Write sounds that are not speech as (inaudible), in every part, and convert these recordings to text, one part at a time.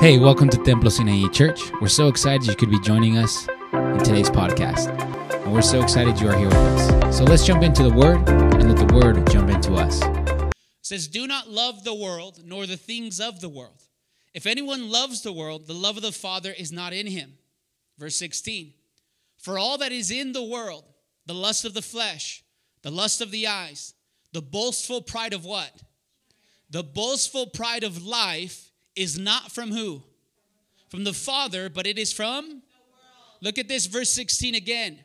Hey, welcome to Templo Sinaí Church. We're so excited you could be joining us in today's podcast. And we're so excited you are here with us. So let's jump into the Word and let the Word jump into us. It says, Do not love the world, nor the things of the world. If anyone loves the world, the love of the Father is not in him. Verse 16 For all that is in the world, the lust of the flesh, the lust of the eyes, the boastful pride of what? The boastful pride of life is not from who? From the Father, but it is from? Look at this, verse 16 again.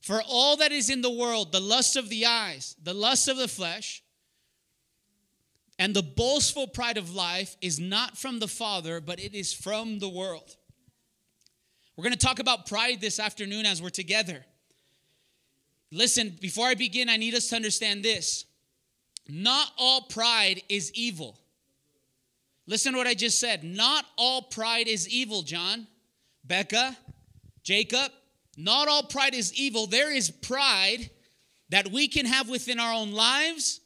For all that is in the world, the lust of the eyes, the lust of the flesh, and the boastful pride of life is not from the Father, but it is from the world. We're going to talk about pride this afternoon as we're together. Listen, before I begin, I need us to understand this. Not all pride is evil. Listen to what I just said. Not all pride is evil, John, Becca, Jacob. Not all pride is evil. There is pride that we can have within our own lives,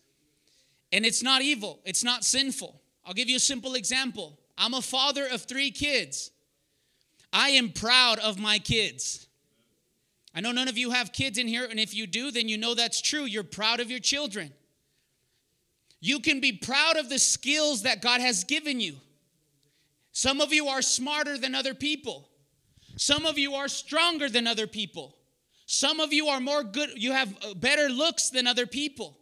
and it's not evil, it's not sinful. I'll give you a simple example. I'm a father of three kids. I am proud of my kids. I know none of you have kids in here, and if you do, then you know that's true. You're proud of your children. You can be proud of the skills that God has given you. Some of you are smarter than other people. Some of you are stronger than other people. Some of you are more good, you have uh, better looks than other people.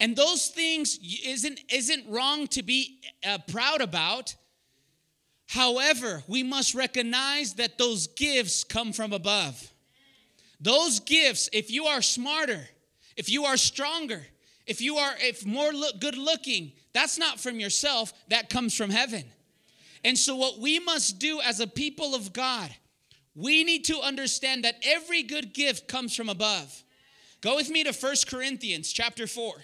And those things isn't, isn't wrong to be uh, proud about. However, we must recognize that those gifts come from above. Those gifts, if you are smarter, if you are stronger, if you are if more look good looking, that's not from yourself, that comes from heaven. And so what we must do as a people of God, we need to understand that every good gift comes from above. Go with me to First Corinthians chapter 4.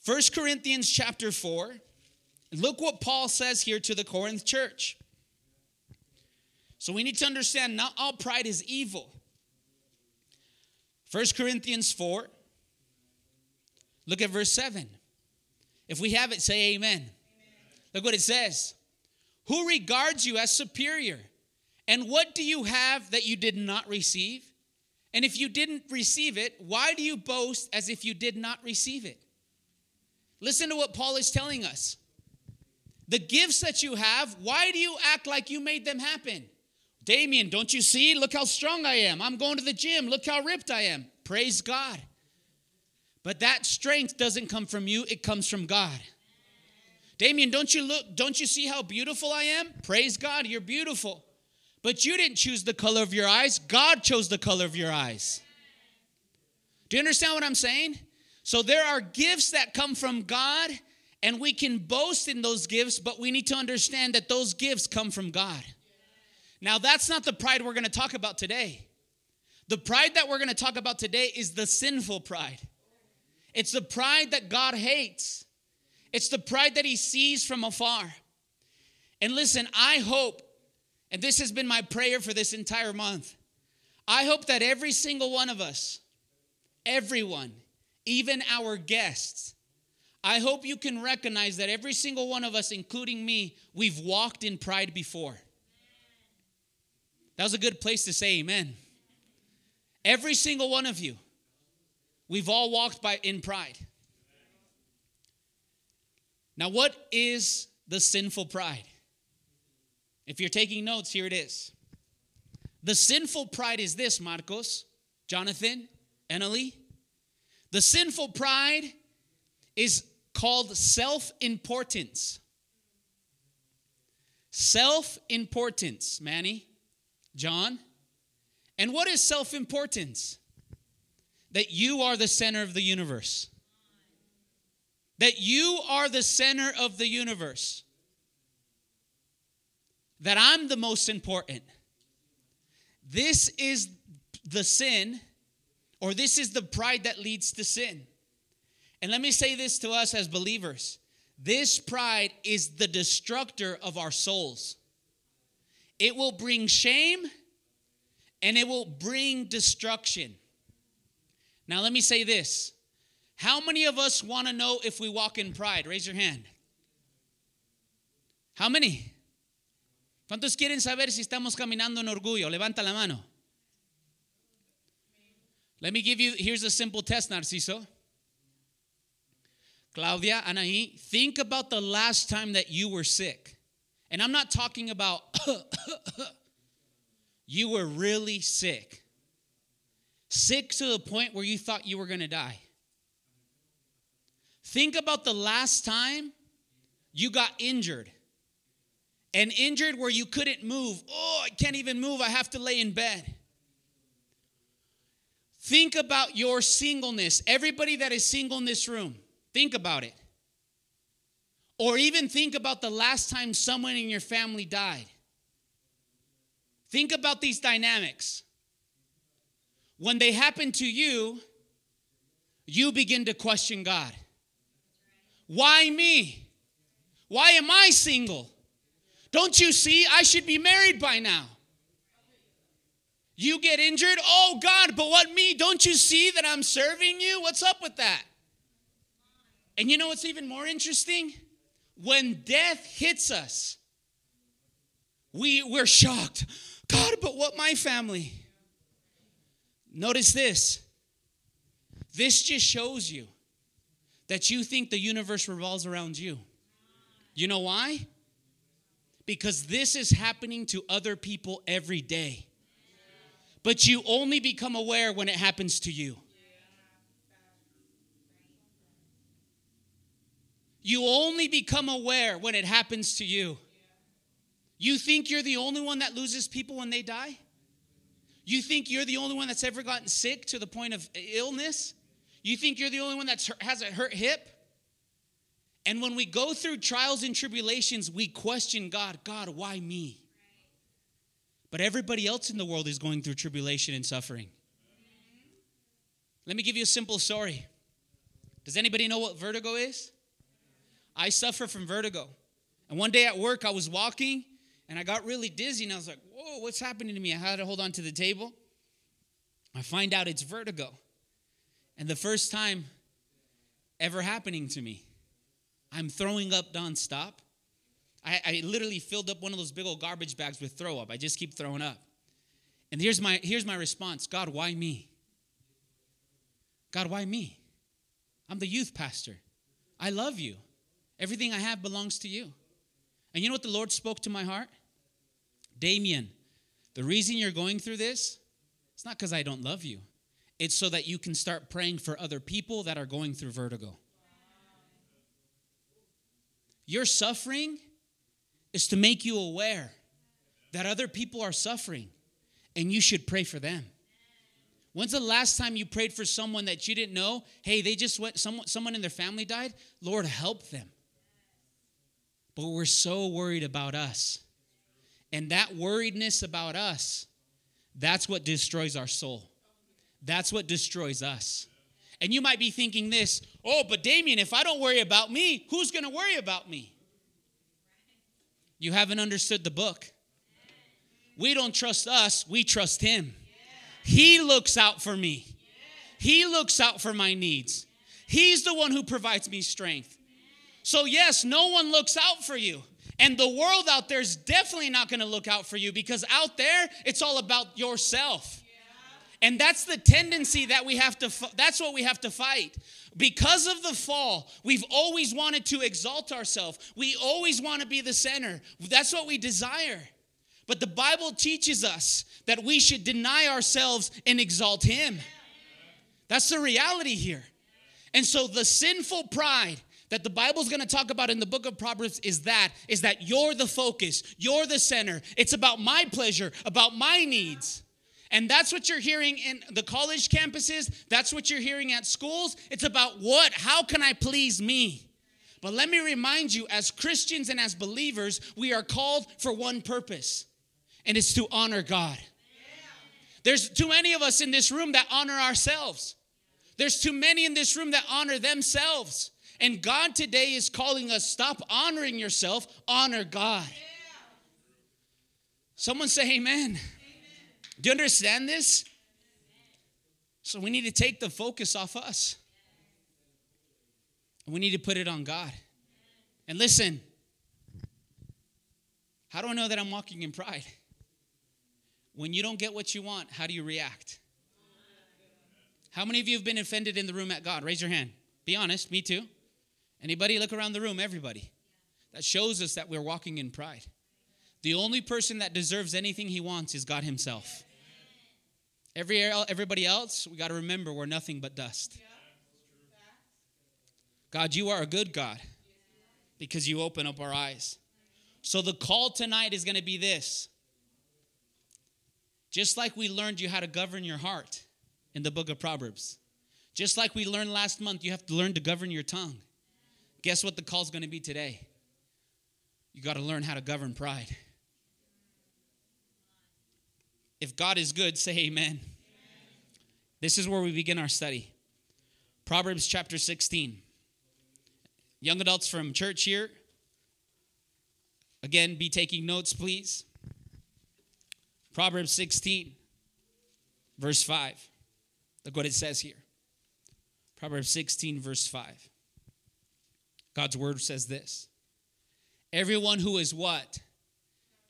First Corinthians chapter 4. Look what Paul says here to the Corinth church. So we need to understand not all pride is evil. First Corinthians 4 Look at verse 7. If we have it, say amen. amen. Look what it says. Who regards you as superior? And what do you have that you did not receive? And if you didn't receive it, why do you boast as if you did not receive it? Listen to what Paul is telling us. The gifts that you have, why do you act like you made them happen? Damien, don't you see? Look how strong I am. I'm going to the gym. Look how ripped I am. Praise God. But that strength doesn't come from you, it comes from God. Damien, don't you look, don't you see how beautiful I am? Praise God, you're beautiful. But you didn't choose the color of your eyes, God chose the color of your eyes. Do you understand what I'm saying? So there are gifts that come from God, and we can boast in those gifts, but we need to understand that those gifts come from God. Now, that's not the pride we're gonna talk about today. The pride that we're gonna talk about today is the sinful pride. It's the pride that God hates. It's the pride that he sees from afar. And listen, I hope, and this has been my prayer for this entire month, I hope that every single one of us, everyone, even our guests, I hope you can recognize that every single one of us, including me, we've walked in pride before. That was a good place to say amen. Every single one of you. We've all walked by in pride. Now, what is the sinful pride? If you're taking notes, here it is. The sinful pride is this, Marcos, Jonathan, Emily. The sinful pride is called self importance. Self importance, Manny, John. And what is self importance? That you are the center of the universe. That you are the center of the universe. That I'm the most important. This is the sin, or this is the pride that leads to sin. And let me say this to us as believers this pride is the destructor of our souls. It will bring shame and it will bring destruction. Now, let me say this. How many of us want to know if we walk in pride? Raise your hand. How many? ¿Cuántos quieren saber si estamos caminando en orgullo? Levanta la mano. Let me give you, here's a simple test, Narciso. Claudia, Anaí, think about the last time that you were sick. And I'm not talking about (coughs) (coughs) (coughs) you were really sick. Sick to the point where you thought you were going to die. Think about the last time you got injured. And injured where you couldn't move. Oh, I can't even move. I have to lay in bed. Think about your singleness. Everybody that is single in this room, think about it. Or even think about the last time someone in your family died. Think about these dynamics. When they happen to you, you begin to question God. Why me? Why am I single? Don't you see? I should be married by now. You get injured? Oh, God, but what me? Don't you see that I'm serving you? What's up with that? And you know what's even more interesting? When death hits us, we, we're shocked. God, but what my family? Notice this. This just shows you that you think the universe revolves around you. You know why? Because this is happening to other people every day. But you only become aware when it happens to you. You only become aware when it happens to you. You think you're the only one that loses people when they die? You think you're the only one that's ever gotten sick to the point of illness? You think you're the only one that has a hurt hip? And when we go through trials and tribulations, we question God God, why me? But everybody else in the world is going through tribulation and suffering. Let me give you a simple story. Does anybody know what vertigo is? I suffer from vertigo. And one day at work, I was walking and I got really dizzy and I was like, whoa, what's happening to me? I had to hold on to the table. I find out it's vertigo. And the first time ever happening to me, I'm throwing up nonstop. I, I literally filled up one of those big old garbage bags with throw up. I just keep throwing up. And here's my, here's my response God, why me? God, why me? I'm the youth pastor. I love you. Everything I have belongs to you. And you know what the Lord spoke to my heart? Damien, the reason you're going through this, it's not because I don't love you. It's so that you can start praying for other people that are going through vertigo. Your suffering is to make you aware that other people are suffering and you should pray for them. When's the last time you prayed for someone that you didn't know? Hey, they just went, someone, someone in their family died. Lord, help them. But we're so worried about us. And that worriedness about us, that's what destroys our soul. That's what destroys us. And you might be thinking this oh, but Damien, if I don't worry about me, who's going to worry about me? You haven't understood the book. We don't trust us, we trust Him. He looks out for me, He looks out for my needs. He's the one who provides me strength. So, yes, no one looks out for you. And the world out there is definitely not going to look out for you because out there, it's all about yourself. And that's the tendency that we have to, that's what we have to fight. Because of the fall, we've always wanted to exalt ourselves. We always want to be the center. That's what we desire. But the Bible teaches us that we should deny ourselves and exalt Him. That's the reality here. And so the sinful pride that the Bible's going to talk about in the book of Proverbs is that is that you're the focus, you're the center. It's about my pleasure, about my needs. And that's what you're hearing in the college campuses, that's what you're hearing at schools. It's about what how can I please me? But let me remind you as Christians and as believers, we are called for one purpose. And it's to honor God. There's too many of us in this room that honor ourselves. There's too many in this room that honor themselves. And God today is calling us stop honoring yourself, honor God. Someone say amen. amen. Do you understand this? So we need to take the focus off us. We need to put it on God. And listen, How do I know that I'm walking in pride? When you don't get what you want, how do you react? How many of you have been offended in the room at God? Raise your hand. Be honest, me too. Anybody look around the room, everybody. That shows us that we're walking in pride. The only person that deserves anything he wants is God himself. Every everybody else, we got to remember we're nothing but dust. God, you are a good God because you open up our eyes. So the call tonight is going to be this. Just like we learned you how to govern your heart in the book of Proverbs. Just like we learned last month, you have to learn to govern your tongue. Guess what the call is going to be today? You got to learn how to govern pride. If God is good, say amen. amen. This is where we begin our study. Proverbs chapter 16. Young adults from church here, again, be taking notes, please. Proverbs 16, verse 5. Look what it says here. Proverbs 16, verse 5. God's word says this Everyone who is what?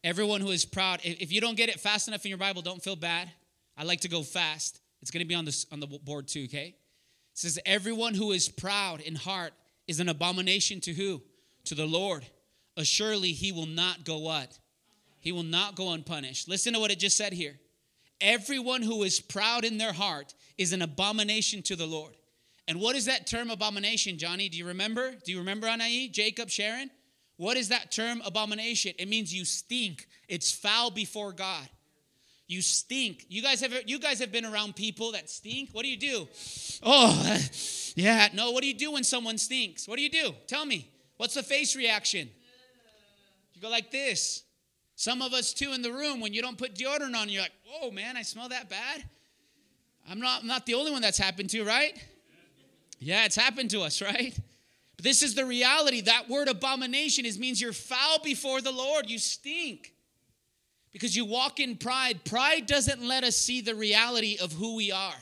Everyone who is proud. If you don't get it fast enough in your Bible, don't feel bad. I like to go fast. It's going to be on, this, on the board too, okay? It says, Everyone who is proud in heart is an abomination to who? To the Lord. Assuredly, he will not go what? He will not go unpunished. Listen to what it just said here. Everyone who is proud in their heart is an abomination to the Lord. And what is that term abomination, Johnny? Do you remember? Do you remember Anai, Jacob, Sharon? What is that term abomination? It means you stink. It's foul before God. You stink. You guys have you guys have been around people that stink. What do you do? Oh, (laughs) yeah. No, what do you do when someone stinks? What do you do? Tell me. What's the face reaction? You go like this. Some of us too in the room when you don't put deodorant on, you're like, "Oh man, I smell that bad." I'm not I'm not the only one that's happened to, right? Yeah, it's happened to us, (laughs) right? But this is the reality. That word abomination is means you're foul before the Lord. You stink. Because you walk in pride. Pride doesn't let us see the reality of who we are.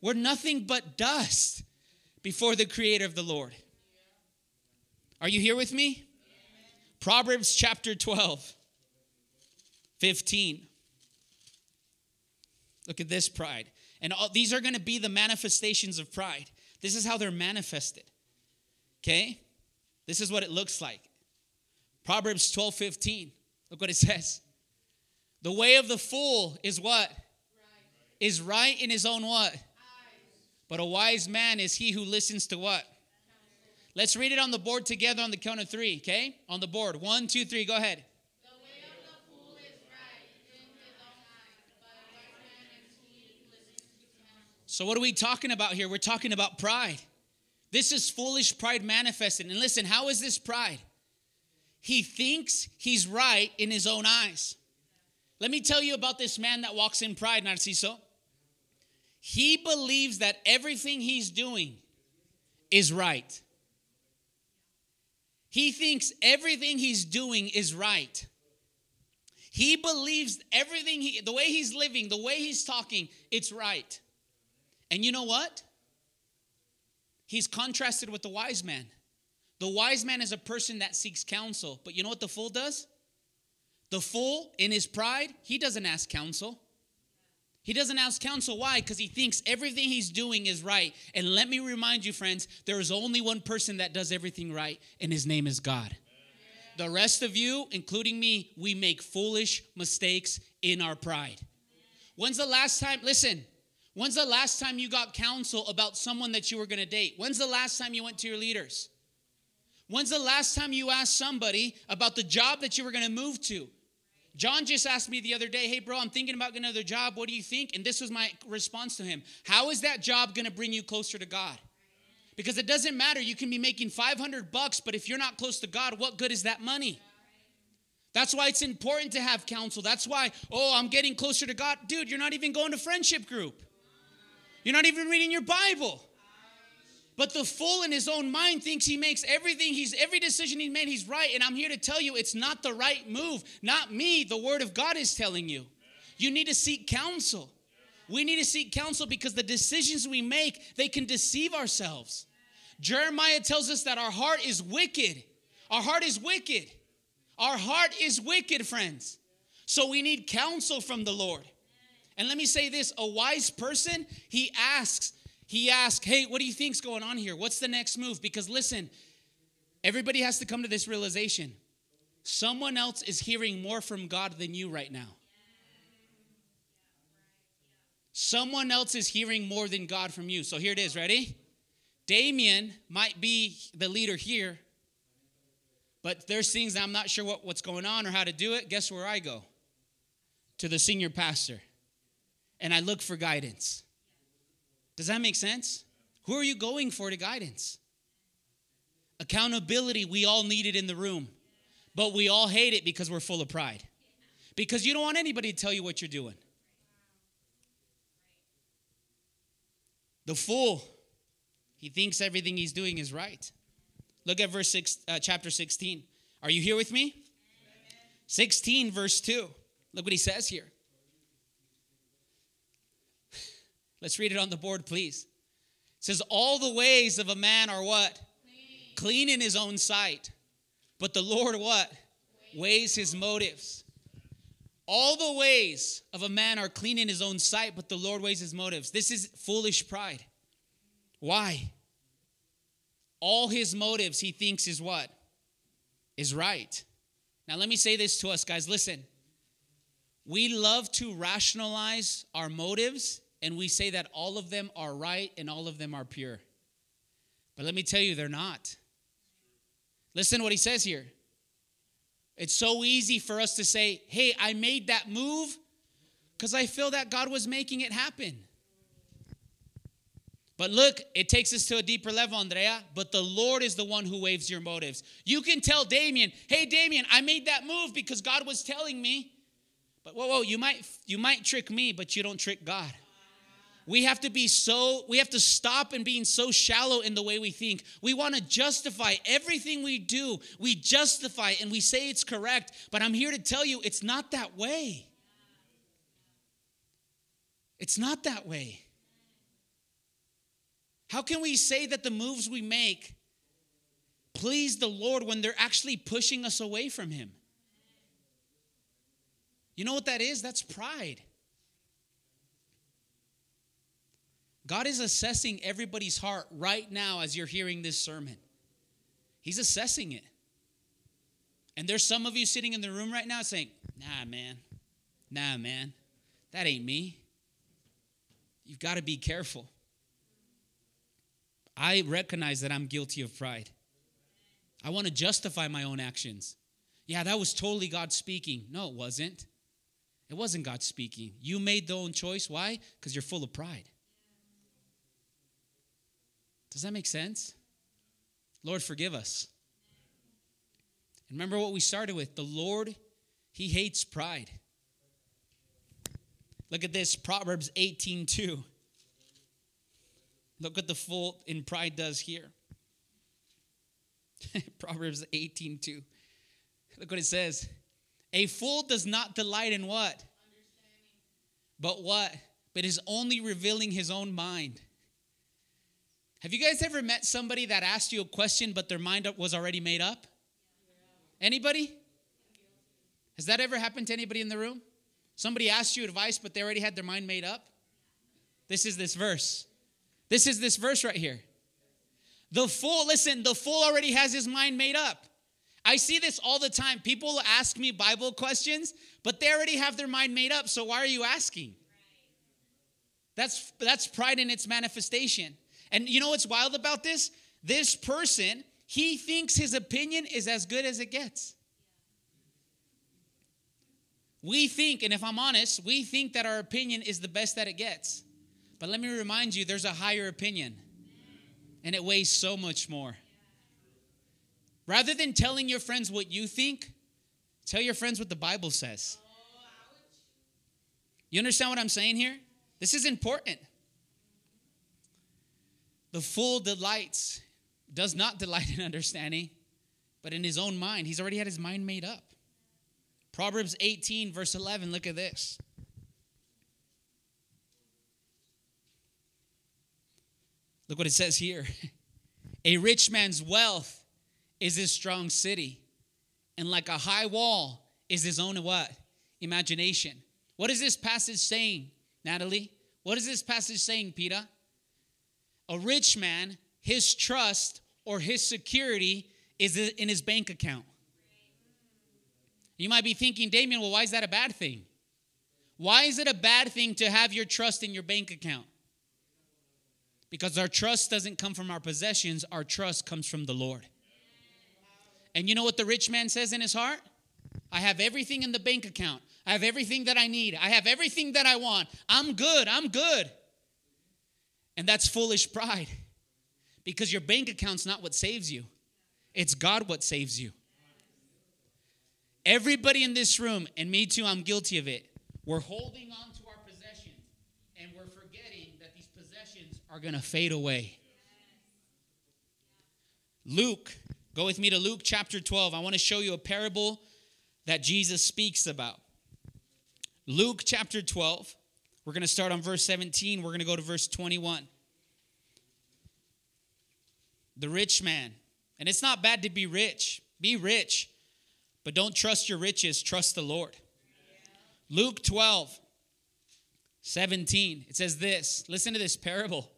We're nothing but dust before the creator of the Lord. Are you here with me? Proverbs chapter 12, 15. Look at this pride. And all, these are going to be the manifestations of pride. This is how they're manifested. Okay? This is what it looks like. Proverbs 12, 15. Look what it says. The way of the fool is what? Right. Is right in his own what? Eyes. But a wise man is he who listens to what? Let's read it on the board together on the count of three, okay? On the board. One, two, three, go ahead. So, what are we talking about here? We're talking about pride. This is foolish pride manifested. And listen, how is this pride? He thinks he's right in his own eyes. Let me tell you about this man that walks in pride, Narciso. He believes that everything he's doing is right. He thinks everything he's doing is right. He believes everything he, the way he's living, the way he's talking, it's right. And you know what? He's contrasted with the wise man. The wise man is a person that seeks counsel, but you know what the fool does? The fool, in his pride, he doesn't ask counsel. He doesn't ask counsel. Why? Because he thinks everything he's doing is right. And let me remind you, friends, there is only one person that does everything right, and his name is God. The rest of you, including me, we make foolish mistakes in our pride. When's the last time, listen, when's the last time you got counsel about someone that you were gonna date? When's the last time you went to your leaders? When's the last time you asked somebody about the job that you were gonna move to? John just asked me the other day, hey, bro, I'm thinking about another job. What do you think? And this was my response to him How is that job going to bring you closer to God? Because it doesn't matter. You can be making 500 bucks, but if you're not close to God, what good is that money? That's why it's important to have counsel. That's why, oh, I'm getting closer to God. Dude, you're not even going to friendship group. You're not even reading your Bible. But the fool in his own mind thinks he makes everything, he's every decision he made, he's right. And I'm here to tell you it's not the right move. Not me. The word of God is telling you. You need to seek counsel. We need to seek counsel because the decisions we make, they can deceive ourselves. Jeremiah tells us that our heart is wicked. Our heart is wicked. Our heart is wicked, friends. So we need counsel from the Lord. And let me say this a wise person, he asks, he asks, hey, what do you think's going on here? What's the next move? Because listen, everybody has to come to this realization. Someone else is hearing more from God than you right now. Someone else is hearing more than God from you. So here it is, ready? Damien might be the leader here, but there's things I'm not sure what, what's going on or how to do it. Guess where I go? To the senior pastor. And I look for guidance. Does that make sense? Who are you going for to guidance? Accountability, we all need it in the room, but we all hate it because we're full of pride. Because you don't want anybody to tell you what you're doing. The fool, he thinks everything he's doing is right. Look at verse 6, uh, chapter 16. Are you here with me? 16, verse 2. Look what he says here. Let's read it on the board, please. It says, All the ways of a man are what? Clean, Clean in his own sight. But the Lord what? Weighs his motives. All the ways of a man are clean in his own sight, but the Lord weighs his motives. This is foolish pride. Why? All his motives he thinks is what? Is right. Now, let me say this to us, guys. Listen, we love to rationalize our motives and we say that all of them are right and all of them are pure. But let me tell you, they're not. Listen what he says here. It's so easy for us to say, hey, I made that move because I feel that God was making it happen. But look, it takes us to a deeper level, Andrea. But the Lord is the one who waves your motives. You can tell Damien, hey, Damien, I made that move because God was telling me. But whoa, whoa, you might you might trick me, but you don't trick God. We have to be so, we have to stop and being so shallow in the way we think. We want to justify everything we do. We justify and we say it's correct, but I'm here to tell you it's not that way. It's not that way. How can we say that the moves we make please the Lord when they're actually pushing us away from Him? You know what that is? That's pride. God is assessing everybody's heart right now as you're hearing this sermon. He's assessing it. And there's some of you sitting in the room right now saying, nah, man, nah, man, that ain't me. You've got to be careful. I recognize that I'm guilty of pride. I want to justify my own actions. Yeah, that was totally God speaking. No, it wasn't. It wasn't God speaking. You made the own choice. Why? Because you're full of pride. Does that make sense? Lord, forgive us. And remember what we started with the Lord, He hates pride. Look at this Proverbs 18 2. Look what the fault in pride does here. (laughs) Proverbs 18 2. Look what it says. A fool does not delight in what? But what? But is only revealing his own mind. Have you guys ever met somebody that asked you a question but their mind was already made up? Anybody? Has that ever happened to anybody in the room? Somebody asked you advice but they already had their mind made up? This is this verse. This is this verse right here. The fool, listen, the fool already has his mind made up. I see this all the time. People ask me Bible questions, but they already have their mind made up. So why are you asking? That's that's pride in its manifestation. And you know what's wild about this? This person, he thinks his opinion is as good as it gets. We think, and if I'm honest, we think that our opinion is the best that it gets. But let me remind you, there's a higher opinion, and it weighs so much more. Rather than telling your friends what you think, tell your friends what the Bible says. You understand what I'm saying here? This is important. The fool delights, does not delight (laughs) in understanding, but in his own mind. He's already had his mind made up. Proverbs 18, verse 11, look at this. Look what it says here. (laughs) A rich man's wealth is his strong city, and like a high wall is his own what? Imagination. What is this passage saying, Natalie? What is this passage saying, Peter? A rich man, his trust or his security is in his bank account. You might be thinking, Damien, well, why is that a bad thing? Why is it a bad thing to have your trust in your bank account? Because our trust doesn't come from our possessions, our trust comes from the Lord. And you know what the rich man says in his heart? I have everything in the bank account. I have everything that I need. I have everything that I want. I'm good. I'm good. And that's foolish pride because your bank account's not what saves you, it's God what saves you. Everybody in this room, and me too, I'm guilty of it. We're holding on to our possessions and we're forgetting that these possessions are going to fade away. Luke, go with me to Luke chapter 12. I want to show you a parable that Jesus speaks about. Luke chapter 12. We're going to start on verse 17. We're going to go to verse 21. The rich man. And it's not bad to be rich. Be rich. But don't trust your riches, trust the Lord. Luke 12, 17. It says this. Listen to this parable.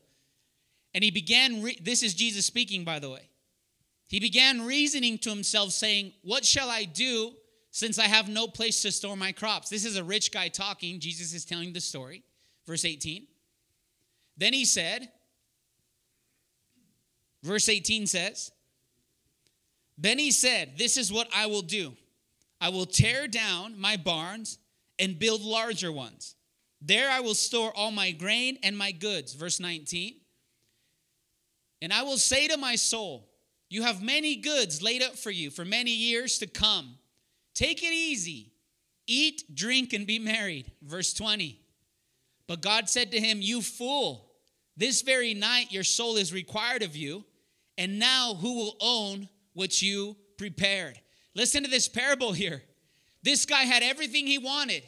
And he began, re- this is Jesus speaking, by the way. He began reasoning to himself, saying, What shall I do since I have no place to store my crops. This is a rich guy talking. Jesus is telling the story. Verse 18. Then he said, verse 18 says, Then he said, This is what I will do I will tear down my barns and build larger ones. There I will store all my grain and my goods. Verse 19. And I will say to my soul, You have many goods laid up for you for many years to come. Take it easy. Eat, drink, and be married. Verse 20. But God said to him, You fool, this very night your soul is required of you, and now who will own what you prepared? Listen to this parable here. This guy had everything he wanted,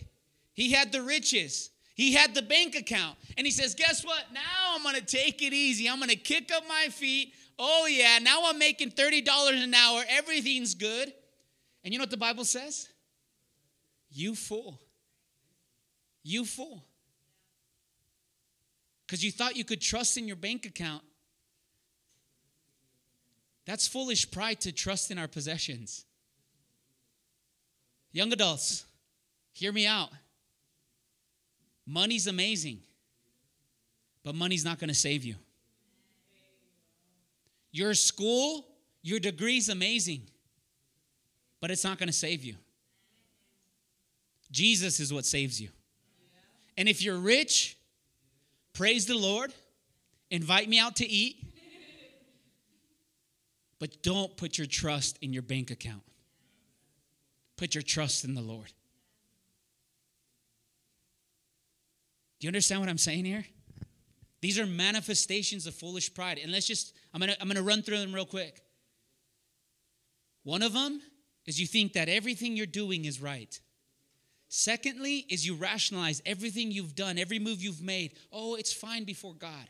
he had the riches. He had the bank account. And he says, Guess what? Now I'm going to take it easy. I'm going to kick up my feet. Oh, yeah. Now I'm making $30 an hour. Everything's good. And you know what the Bible says? You fool. You fool. Because you thought you could trust in your bank account. That's foolish pride to trust in our possessions. Young adults, hear me out. Money's amazing, but money's not going to save you. Your school, your degree's amazing, but it's not going to save you. Jesus is what saves you. And if you're rich, praise the Lord, invite me out to eat, but don't put your trust in your bank account. Put your trust in the Lord. Do you understand what I'm saying here? These are manifestations of foolish pride. And let's just, I'm gonna, I'm gonna run through them real quick. One of them is you think that everything you're doing is right. Secondly, is you rationalize everything you've done, every move you've made. Oh, it's fine before God.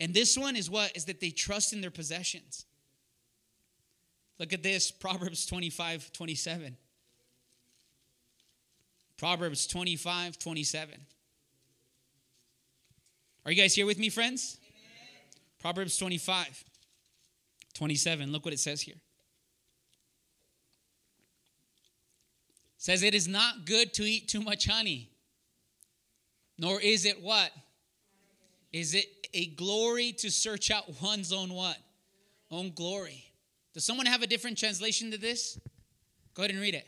And this one is what? Is that they trust in their possessions. Look at this Proverbs 25, 27. Proverbs 25, 27. Are you guys here with me, friends? Amen. Proverbs 25, 27. Look what it says here. Says it is not good to eat too much honey nor is it what? Is it a glory to search out one's own what? Own glory. Does someone have a different translation to this? Go ahead and read it.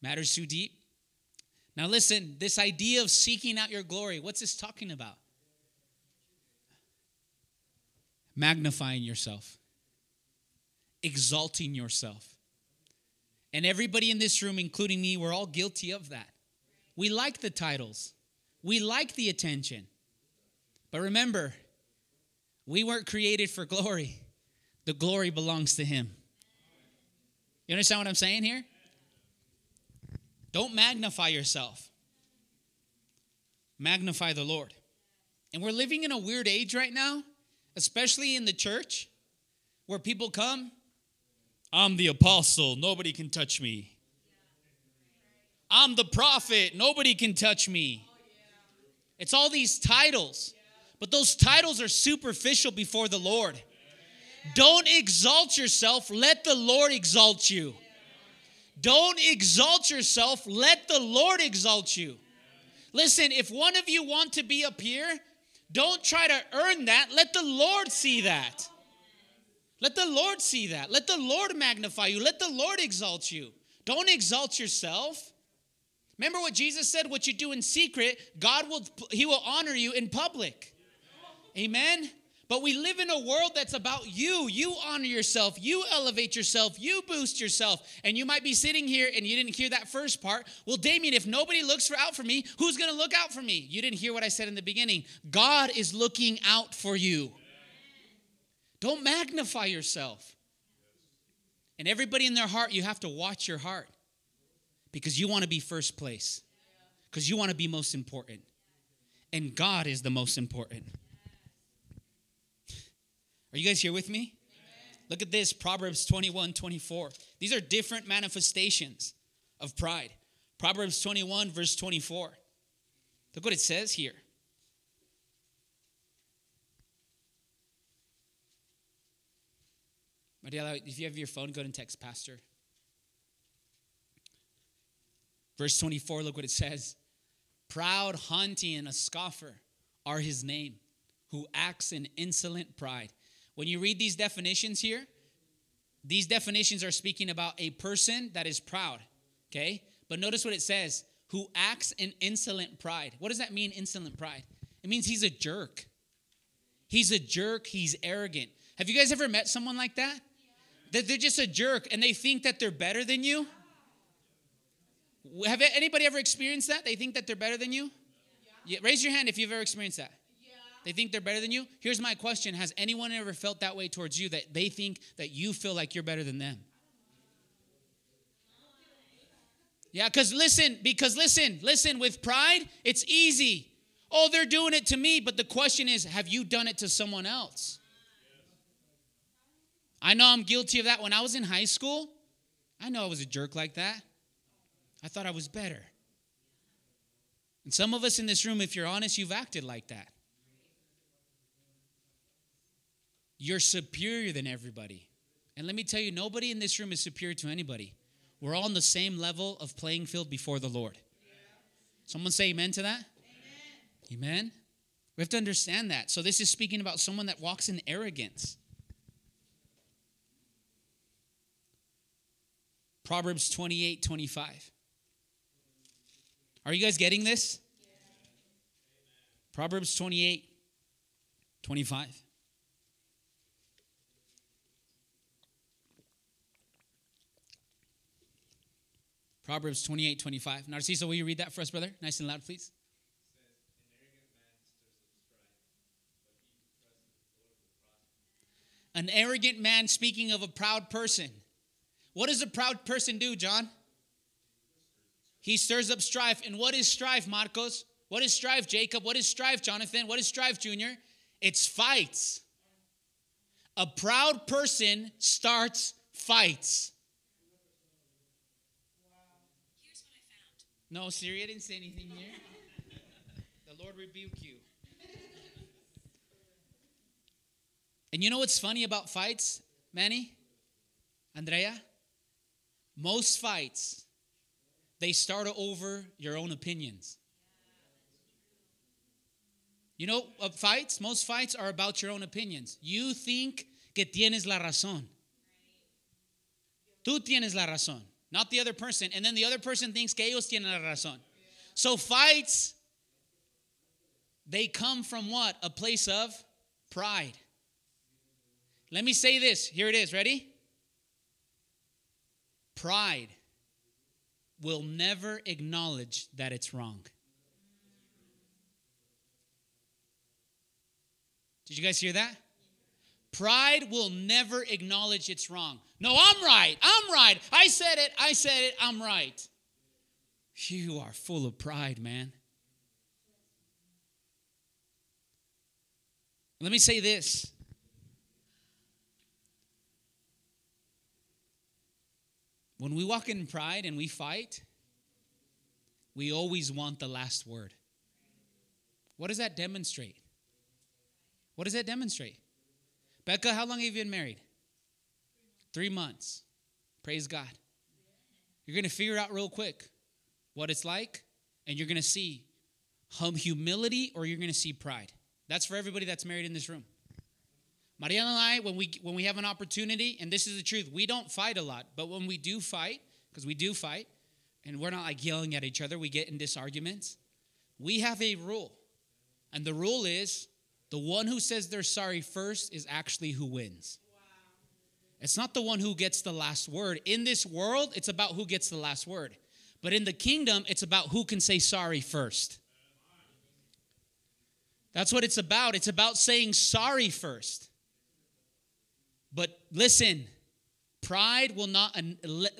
Matters too deep. Now listen this idea of seeking out your glory what's this talking about magnifying yourself, exalting yourself. And everybody in this room, including me, we're all guilty of that. We like the titles, we like the attention. But remember, we weren't created for glory, the glory belongs to Him. You understand what I'm saying here? Don't magnify yourself, magnify the Lord. And we're living in a weird age right now, especially in the church, where people come, I'm the apostle, nobody can touch me. I'm the prophet, nobody can touch me. It's all these titles, but those titles are superficial before the Lord. Don't exalt yourself, let the Lord exalt you. Don't exalt yourself, let the Lord exalt you. Listen, if one of you want to be up here, don't try to earn that. Let the Lord see that. Let the Lord see that. Let the Lord magnify you. Let the Lord exalt you. Don't exalt yourself. Remember what Jesus said, what you do in secret, God will he will honor you in public. Amen. But we live in a world that's about you. You honor yourself, you elevate yourself, you boost yourself. And you might be sitting here and you didn't hear that first part. Well, Damien, if nobody looks for out for me, who's going to look out for me? You didn't hear what I said in the beginning. God is looking out for you. Don't magnify yourself. And everybody in their heart, you have to watch your heart because you want to be first place, because you want to be most important. And God is the most important. Are you guys here with me? Look at this Proverbs 21 24. These are different manifestations of pride. Proverbs 21, verse 24. Look what it says here. Mariela, if you have your phone, go and text Pastor. Verse 24, look what it says. Proud, haughty, and a scoffer are his name, who acts in insolent pride. When you read these definitions here, these definitions are speaking about a person that is proud, okay? But notice what it says who acts in insolent pride. What does that mean, insolent pride? It means he's a jerk. He's a jerk, he's arrogant. Have you guys ever met someone like that? That they're just a jerk and they think that they're better than you? Have anybody ever experienced that? They think that they're better than you? Yeah. Raise your hand if you've ever experienced that. They think they're better than you? Here's my question Has anyone ever felt that way towards you that they think that you feel like you're better than them? Yeah, because listen, because listen, listen, with pride, it's easy. Oh, they're doing it to me, but the question is, have you done it to someone else? I know I'm guilty of that. When I was in high school, I know I was a jerk like that. I thought I was better. And some of us in this room, if you're honest, you've acted like that. You're superior than everybody. And let me tell you, nobody in this room is superior to anybody. We're all on the same level of playing field before the Lord. Someone say amen to that? Amen. amen. We have to understand that. So, this is speaking about someone that walks in arrogance. Proverbs 28 25. Are you guys getting this? Proverbs 28 25. Proverbs 28 25. Narciso, will you read that for us, brother? Nice and loud, please. An arrogant man speaking of a proud person. What does a proud person do, John? He stirs up strife. And what is strife, Marcos? What is strife, Jacob? What is strife, Jonathan? What is strife, Junior? It's fights. A proud person starts fights. No, Siri, I didn't say anything here. the Lord rebuke you. And you know what's funny about fights, Manny? Andrea? Most fights, they start over your own opinions. You know, uh, fights, most fights are about your own opinions. You think que tienes la razón. Tú tienes la razón not the other person. And then the other person thinks que ellos tienen la razón. So fights, they come from what? A place of pride. Let me say this. Here it is. Ready? Pride will never acknowledge that it's wrong. Did you guys hear that? Pride will never acknowledge it's wrong. No, I'm right. I'm right. I said it. I said it. I'm right. You are full of pride, man. Let me say this. When we walk in pride and we fight, we always want the last word. What does that demonstrate? What does that demonstrate? Becca, how long have you been married? Three months. Praise God. You're going to figure out real quick what it's like, and you're going to see hum humility or you're going to see pride. That's for everybody that's married in this room. Mariana and I, when we when we have an opportunity, and this is the truth, we don't fight a lot, but when we do fight, because we do fight, and we're not like yelling at each other, we get in disarguments. We have a rule, and the rule is the one who says they're sorry first is actually who wins. It's not the one who gets the last word. In this world, it's about who gets the last word. But in the kingdom, it's about who can say sorry first. That's what it's about. It's about saying sorry first. But listen, Pride will not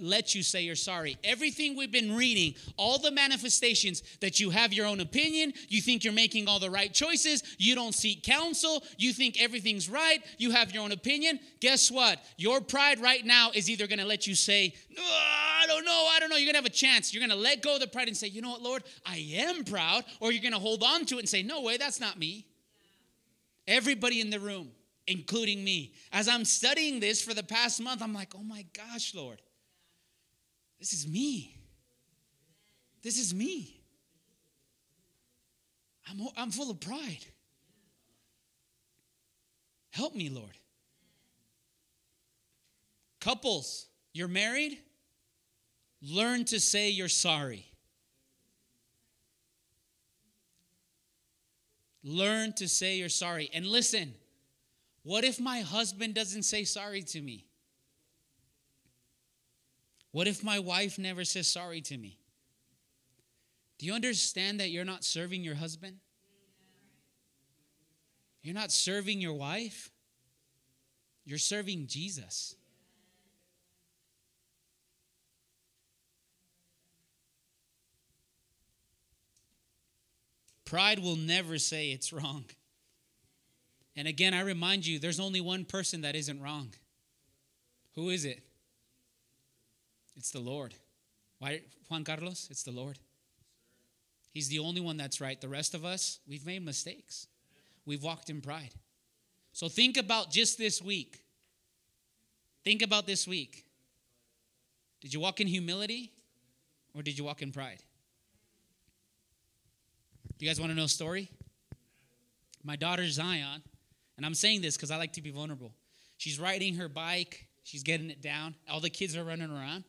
let you say you're sorry. Everything we've been reading, all the manifestations that you have your own opinion, you think you're making all the right choices, you don't seek counsel, you think everything's right, you have your own opinion. Guess what? Your pride right now is either going to let you say, I don't know, I don't know. You're going to have a chance. You're going to let go of the pride and say, you know what, Lord, I am proud. Or you're going to hold on to it and say, no way, that's not me. Everybody in the room including me. As I'm studying this for the past month, I'm like, oh my gosh, Lord, this is me. This is me. I'm, I'm full of pride. Help me, Lord. Couples, you're married, learn to say you're sorry. Learn to say you're sorry. And listen, what if my husband doesn't say sorry to me? What if my wife never says sorry to me? Do you understand that you're not serving your husband? You're not serving your wife. You're serving Jesus. Pride will never say it's wrong. And again, I remind you, there's only one person that isn't wrong. Who is it? It's the Lord. Why, Juan Carlos? It's the Lord. He's the only one that's right. The rest of us, we've made mistakes. We've walked in pride. So think about just this week. Think about this week. Did you walk in humility or did you walk in pride? Do you guys want to know a story? My daughter Zion, and I'm saying this because I like to be vulnerable. She's riding her bike, she's getting it down. All the kids are running around.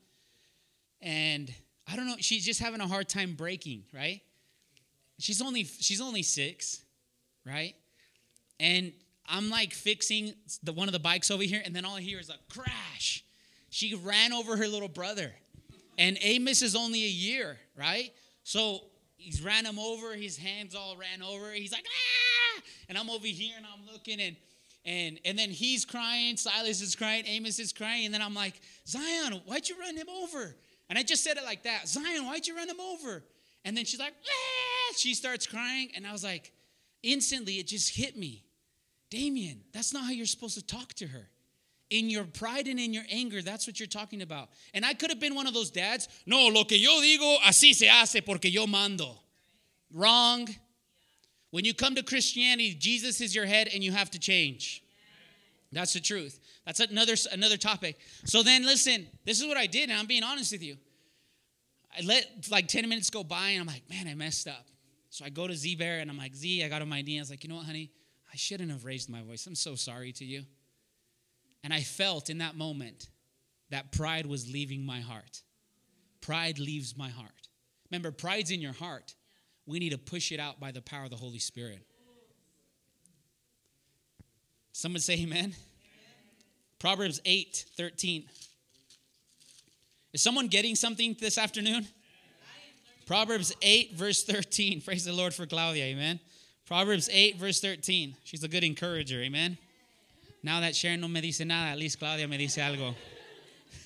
And I don't know, she's just having a hard time braking, right? She's only she's only 6, right? And I'm like fixing the one of the bikes over here and then all I hear is a crash. She ran over her little brother. And Amos is only a year, right? So he's ran him over, his hands all ran over. He's like, ah! And I'm over here and I'm looking and and and then he's crying, Silas is crying, Amos is crying, and then I'm like, Zion, why'd you run him over? And I just said it like that. Zion, why'd you run him over? And then she's like, ah! she starts crying, and I was like, instantly it just hit me. Damien, that's not how you're supposed to talk to her in your pride and in your anger, that's what you're talking about. And I could have been one of those dads. No, lo que yo digo, así se hace porque yo mando. Wrong. When you come to Christianity, Jesus is your head and you have to change. That's the truth. That's another another topic. So then listen, this is what I did, and I'm being honest with you. I let like 10 minutes go by and I'm like, man, I messed up. So I go to Z Bear and I'm like, Z, I got on my knee. I was like, you know what, honey? I shouldn't have raised my voice. I'm so sorry to you. And I felt in that moment that pride was leaving my heart. Pride leaves my heart. Remember, pride's in your heart. We need to push it out by the power of the Holy Spirit. Someone say amen. Proverbs 8 13. Is someone getting something this afternoon? Proverbs 8, verse 13. (laughs) Praise the Lord for Claudia, amen. Proverbs 8, verse 13. She's a good encourager, amen. Now that Sharon no me dice nada, at least Claudia me dice algo.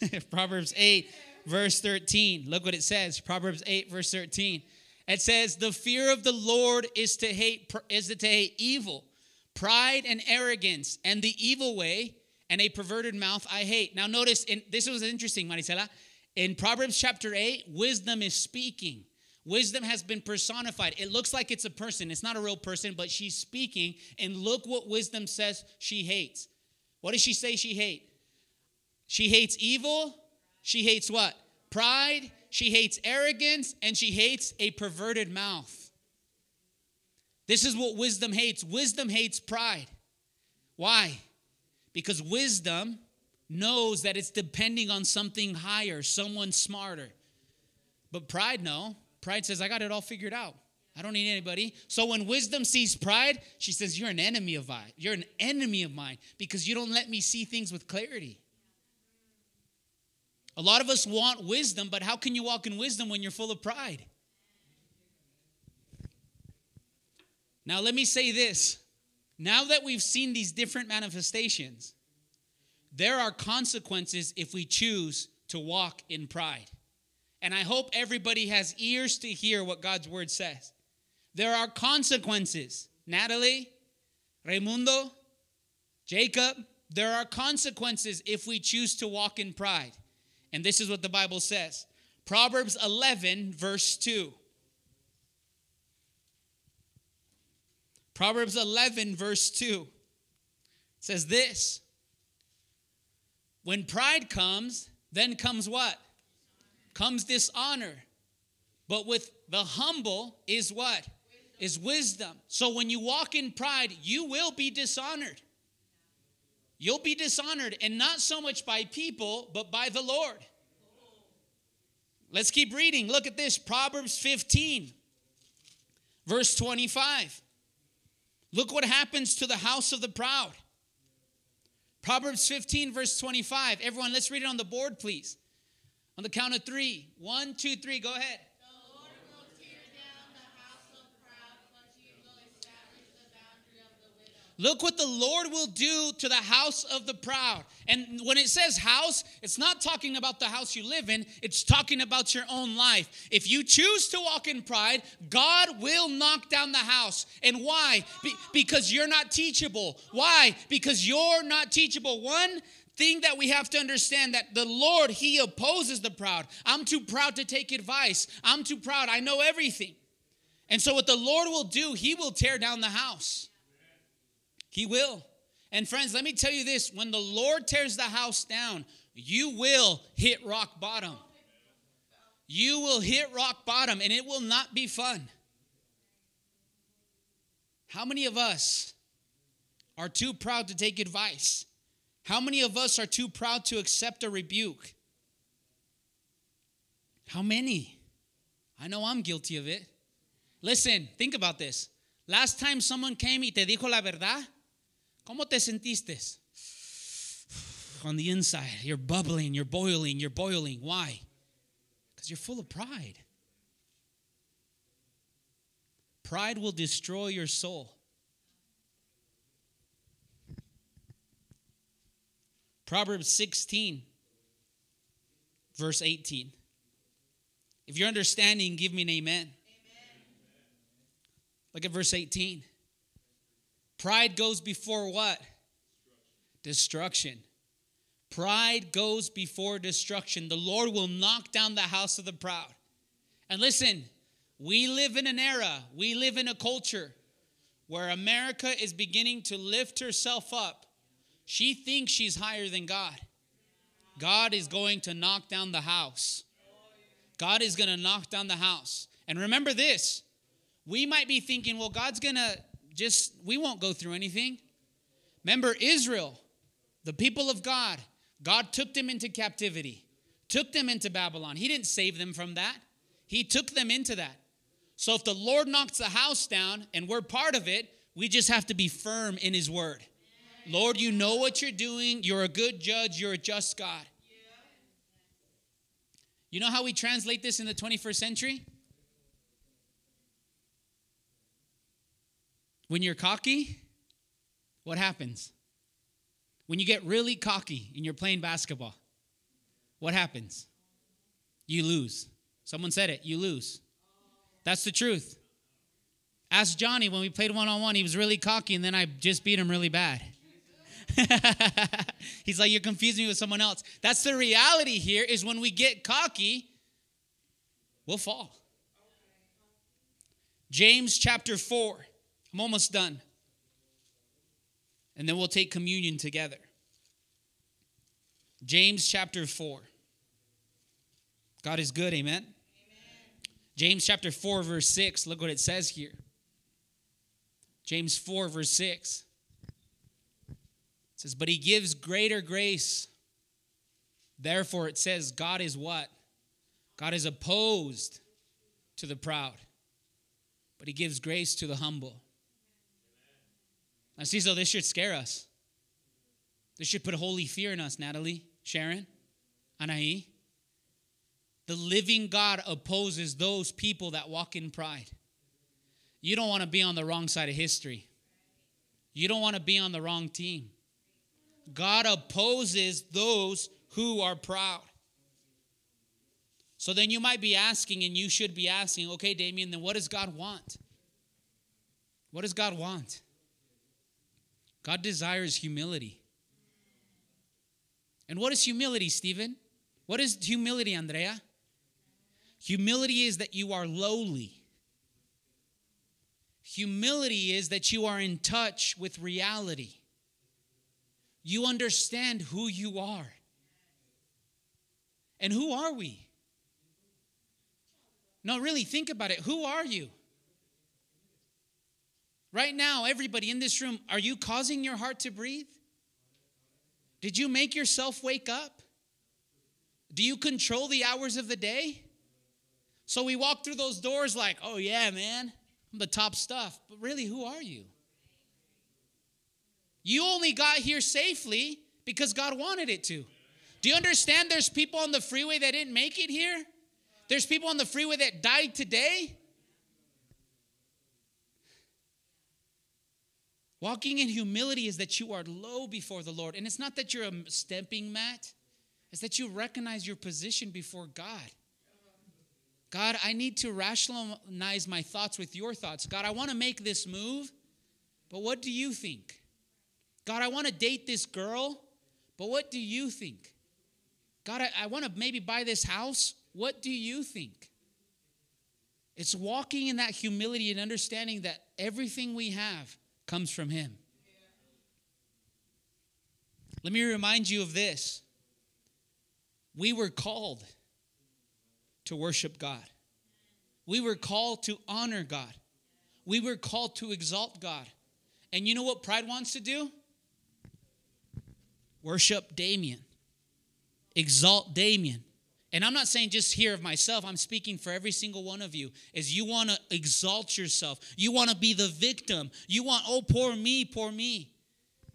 (laughs) Proverbs 8, verse 13. Look what it says. Proverbs 8, verse 13. It says, The fear of the Lord is to hate, is to hate evil. pride and arrogance, and the evil way, and a perverted mouth I hate. Now, notice, in, this was interesting, Marisela. In Proverbs chapter 8, wisdom is speaking. Wisdom has been personified. It looks like it's a person. It's not a real person, but she's speaking. And look what wisdom says she hates. What does she say she hates? She hates evil. She hates what? Pride. She hates arrogance. And she hates a perverted mouth. This is what wisdom hates. Wisdom hates pride. Why? Because wisdom knows that it's depending on something higher, someone smarter. But pride, no. Pride says, I got it all figured out. I don't need anybody. So when wisdom sees pride, she says, You're an enemy of mine. You're an enemy of mine because you don't let me see things with clarity. A lot of us want wisdom, but how can you walk in wisdom when you're full of pride? Now, let me say this. Now that we've seen these different manifestations, there are consequences if we choose to walk in pride. And I hope everybody has ears to hear what God's word says. There are consequences. Natalie, Raimundo, Jacob, there are consequences if we choose to walk in pride. And this is what the Bible says Proverbs 11, verse 2. Proverbs 11, verse 2 says this When pride comes, then comes what? Comes dishonor. But with the humble is what? Wisdom. Is wisdom. So when you walk in pride, you will be dishonored. You'll be dishonored, and not so much by people, but by the Lord. Let's keep reading. Look at this Proverbs 15, verse 25. Look what happens to the house of the proud. Proverbs 15, verse 25. Everyone, let's read it on the board, please. On the count of three. One, two, three. Go ahead. Look what the Lord will do to the house of the proud. And when it says house, it's not talking about the house you live in, it's talking about your own life. If you choose to walk in pride, God will knock down the house. And why? Be- because you're not teachable. Why? Because you're not teachable. One, thing that we have to understand that the Lord, He opposes the proud. I'm too proud to take advice. I'm too proud. I know everything. And so, what the Lord will do, He will tear down the house. He will. And, friends, let me tell you this when the Lord tears the house down, you will hit rock bottom. You will hit rock bottom, and it will not be fun. How many of us are too proud to take advice? How many of us are too proud to accept a rebuke? How many? I know I'm guilty of it. Listen, think about this. Last time someone came y te dijo la verdad, ¿cómo te sentiste? On the inside, you're bubbling, you're boiling, you're boiling. Why? Because you're full of pride. Pride will destroy your soul. Proverbs 16, verse 18. If you're understanding, give me an amen. amen. Look at verse 18. Pride goes before what? Destruction. Pride goes before destruction. The Lord will knock down the house of the proud. And listen, we live in an era, we live in a culture where America is beginning to lift herself up she thinks she's higher than God. God is going to knock down the house. God is going to knock down the house. And remember this we might be thinking, well, God's going to just, we won't go through anything. Remember Israel, the people of God, God took them into captivity, took them into Babylon. He didn't save them from that, He took them into that. So if the Lord knocks the house down and we're part of it, we just have to be firm in His word. Lord, you know what you're doing. You're a good judge. You're a just God. You know how we translate this in the 21st century? When you're cocky, what happens? When you get really cocky and you're playing basketball, what happens? You lose. Someone said it, you lose. That's the truth. Ask Johnny when we played one on one, he was really cocky, and then I just beat him really bad. (laughs) He's like, You're confusing me with someone else. That's the reality here is when we get cocky, we'll fall. James chapter 4. I'm almost done. And then we'll take communion together. James chapter 4. God is good, amen? amen? James chapter 4, verse 6. Look what it says here. James 4, verse 6. It says, But he gives greater grace. Therefore, it says, God is what? God is opposed to the proud, but he gives grace to the humble. Now, see, so this should scare us. This should put holy fear in us, Natalie, Sharon, Anahi. The living God opposes those people that walk in pride. You don't want to be on the wrong side of history. You don't want to be on the wrong team. God opposes those who are proud. So then you might be asking, and you should be asking, okay, Damien, then what does God want? What does God want? God desires humility. And what is humility, Stephen? What is humility, Andrea? Humility is that you are lowly. Humility is that you are in touch with reality. You understand who you are. And who are we? No, really, think about it. Who are you? Right now, everybody in this room, are you causing your heart to breathe? Did you make yourself wake up? Do you control the hours of the day? So we walk through those doors like, oh, yeah, man, I'm the top stuff. But really, who are you? You only got here safely because God wanted it to. Do you understand there's people on the freeway that didn't make it here? There's people on the freeway that died today. Walking in humility is that you are low before the Lord. And it's not that you're a stepping mat, it's that you recognize your position before God. God, I need to rationalize my thoughts with your thoughts. God, I want to make this move, but what do you think? God, I want to date this girl, but what do you think? God, I, I want to maybe buy this house. What do you think? It's walking in that humility and understanding that everything we have comes from Him. Let me remind you of this. We were called to worship God. We were called to honor God. We were called to exalt God. And you know what pride wants to do? Worship Damien, exalt Damien. And I'm not saying just here of myself, I'm speaking for every single one of you. Is you want to exalt yourself. You want to be the victim. You want, oh, poor me, poor me.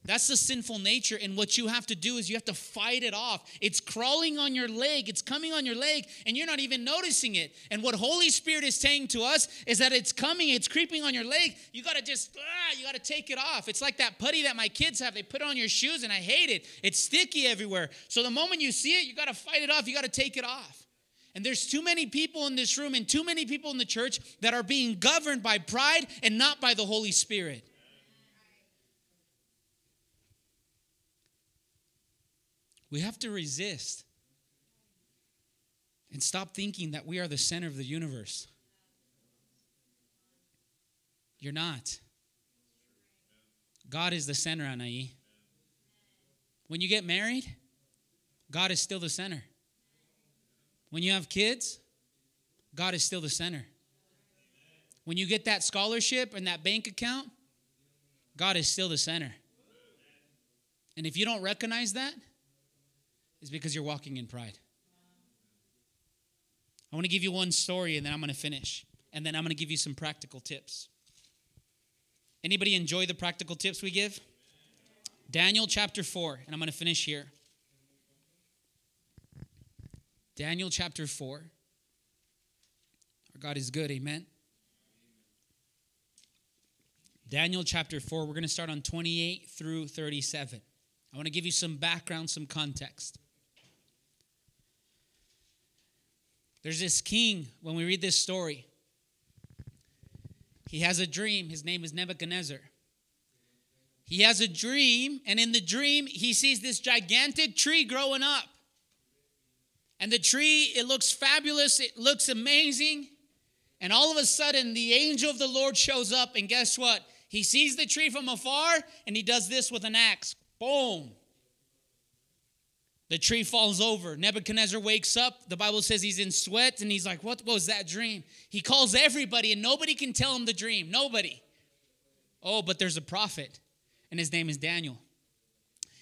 That's the sinful nature. And what you have to do is you have to fight it off. It's crawling on your leg, it's coming on your leg, and you're not even noticing it. And what Holy Spirit is saying to us is that it's coming, it's creeping on your leg. You got to just, ah, you got to take it off. It's like that putty that my kids have. They put it on your shoes, and I hate it. It's sticky everywhere. So the moment you see it, you got to fight it off. You got to take it off. And there's too many people in this room and too many people in the church that are being governed by pride and not by the Holy Spirit. We have to resist and stop thinking that we are the center of the universe. You're not. God is the center, Anahi. When you get married, God is still the center. When you have kids, God is still the center. When you get that scholarship and that bank account, God is still the center. And if you don't recognize that, is because you're walking in pride. I want to give you one story and then I'm going to finish. And then I'm going to give you some practical tips. Anybody enjoy the practical tips we give? Daniel chapter 4, and I'm going to finish here. Daniel chapter 4. Our God is good, amen. Daniel chapter 4, we're going to start on 28 through 37. I want to give you some background, some context. There's this king, when we read this story, He has a dream. His name is Nebuchadnezzar. He has a dream, and in the dream, he sees this gigantic tree growing up. And the tree, it looks fabulous, it looks amazing. And all of a sudden, the angel of the Lord shows up, and guess what? He sees the tree from afar, and he does this with an axe. Boom. The tree falls over. Nebuchadnezzar wakes up. The Bible says he's in sweat and he's like, What was that dream? He calls everybody and nobody can tell him the dream. Nobody. Oh, but there's a prophet and his name is Daniel.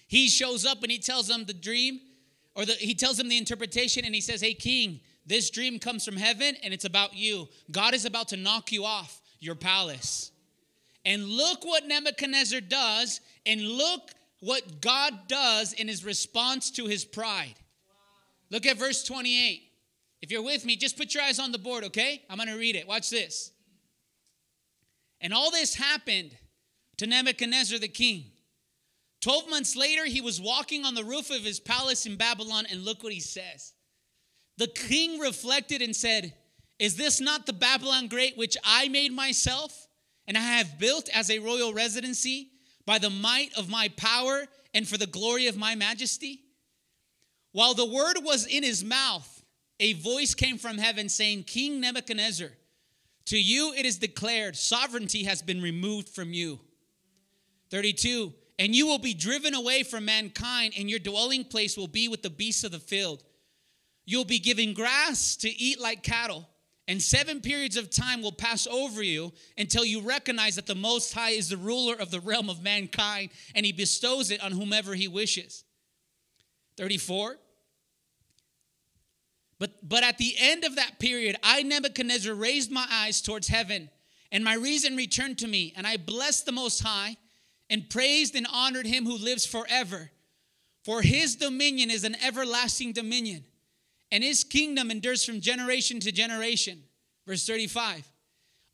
He shows up and he tells them the dream or the, he tells him the interpretation and he says, Hey, king, this dream comes from heaven and it's about you. God is about to knock you off your palace. And look what Nebuchadnezzar does and look what God does in his response to his pride. Look at verse 28. If you're with me, just put your eyes on the board, okay? I'm going to read it. Watch this. And all this happened to Nebuchadnezzar the king. Twelve months later, he was walking on the roof of his palace in Babylon, and look what he says. The king reflected and said, Is this not the Babylon great which I made myself, and I have built as a royal residency? By the might of my power and for the glory of my majesty? While the word was in his mouth, a voice came from heaven saying, King Nebuchadnezzar, to you it is declared, sovereignty has been removed from you. 32, and you will be driven away from mankind, and your dwelling place will be with the beasts of the field. You'll be given grass to eat like cattle and seven periods of time will pass over you until you recognize that the Most High is the ruler of the realm of mankind and he bestows it on whomever he wishes. 34. But, but at the end of that period, I, Nebuchadnezzar, raised my eyes towards heaven, and my reason returned to me, and I blessed the Most High and praised and honored him who lives forever. For his dominion is an everlasting dominion and his kingdom endures from generation to generation. Verse 35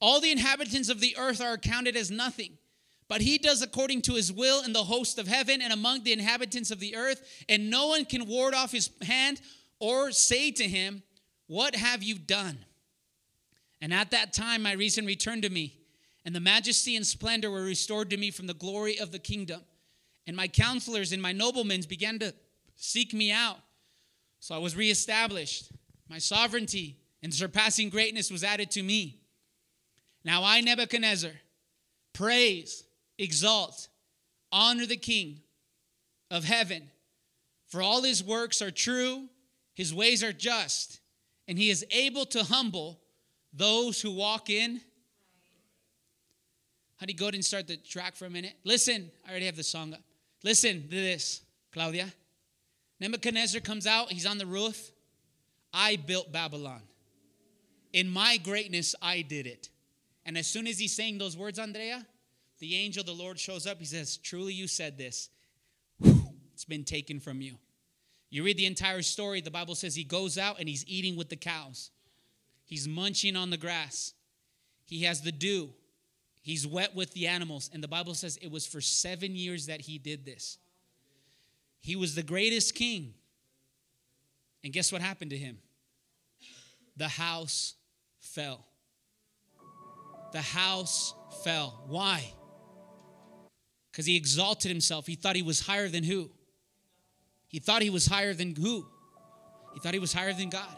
All the inhabitants of the earth are accounted as nothing, but he does according to his will in the host of heaven and among the inhabitants of the earth, and no one can ward off his hand or say to him, What have you done? And at that time my reason returned to me, and the majesty and splendor were restored to me from the glory of the kingdom. And my counselors and my noblemen began to seek me out. So I was reestablished. My sovereignty and surpassing greatness was added to me. Now I, Nebuchadnezzar, praise, exalt, honor the King of heaven, for all his works are true, his ways are just, and he is able to humble those who walk in. Honey, go ahead and start the track for a minute. Listen, I already have the song up. Listen to this, Claudia. Nebuchadnezzar comes out, he's on the roof. I built Babylon. In my greatness, I did it. And as soon as he's saying those words, Andrea, the angel the Lord shows up. He says, Truly, you said this. it's been taken from you. You read the entire story, the Bible says he goes out and he's eating with the cows, he's munching on the grass, he has the dew, he's wet with the animals. And the Bible says it was for seven years that he did this. He was the greatest king. And guess what happened to him? The house fell. The house fell. Why? Because he exalted himself. He thought he was higher than who? He thought he was higher than who? He thought he was higher than God.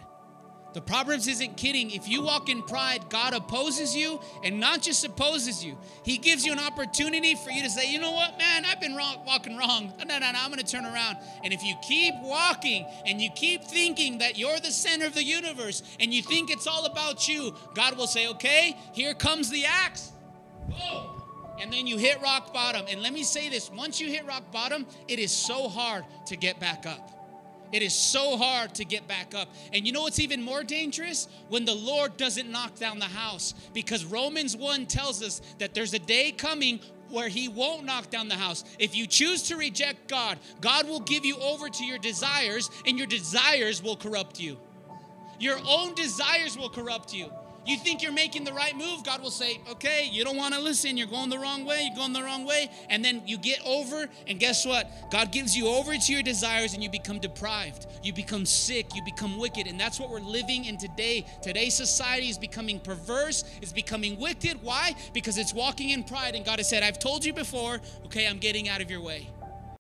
The Proverbs isn't kidding. If you walk in pride, God opposes you and not just opposes you. He gives you an opportunity for you to say, you know what, man, I've been wrong, walking wrong. No, no, no, I'm going to turn around. And if you keep walking and you keep thinking that you're the center of the universe and you think it's all about you, God will say, okay, here comes the axe. Whoa. And then you hit rock bottom. And let me say this once you hit rock bottom, it is so hard to get back up. It is so hard to get back up. And you know what's even more dangerous? When the Lord doesn't knock down the house. Because Romans 1 tells us that there's a day coming where he won't knock down the house. If you choose to reject God, God will give you over to your desires, and your desires will corrupt you. Your own desires will corrupt you. You think you're making the right move, God will say, okay, you don't want to listen. You're going the wrong way. You're going the wrong way. And then you get over, and guess what? God gives you over to your desires, and you become deprived. You become sick. You become wicked. And that's what we're living in today. Today's society is becoming perverse, it's becoming wicked. Why? Because it's walking in pride, and God has said, I've told you before, okay, I'm getting out of your way.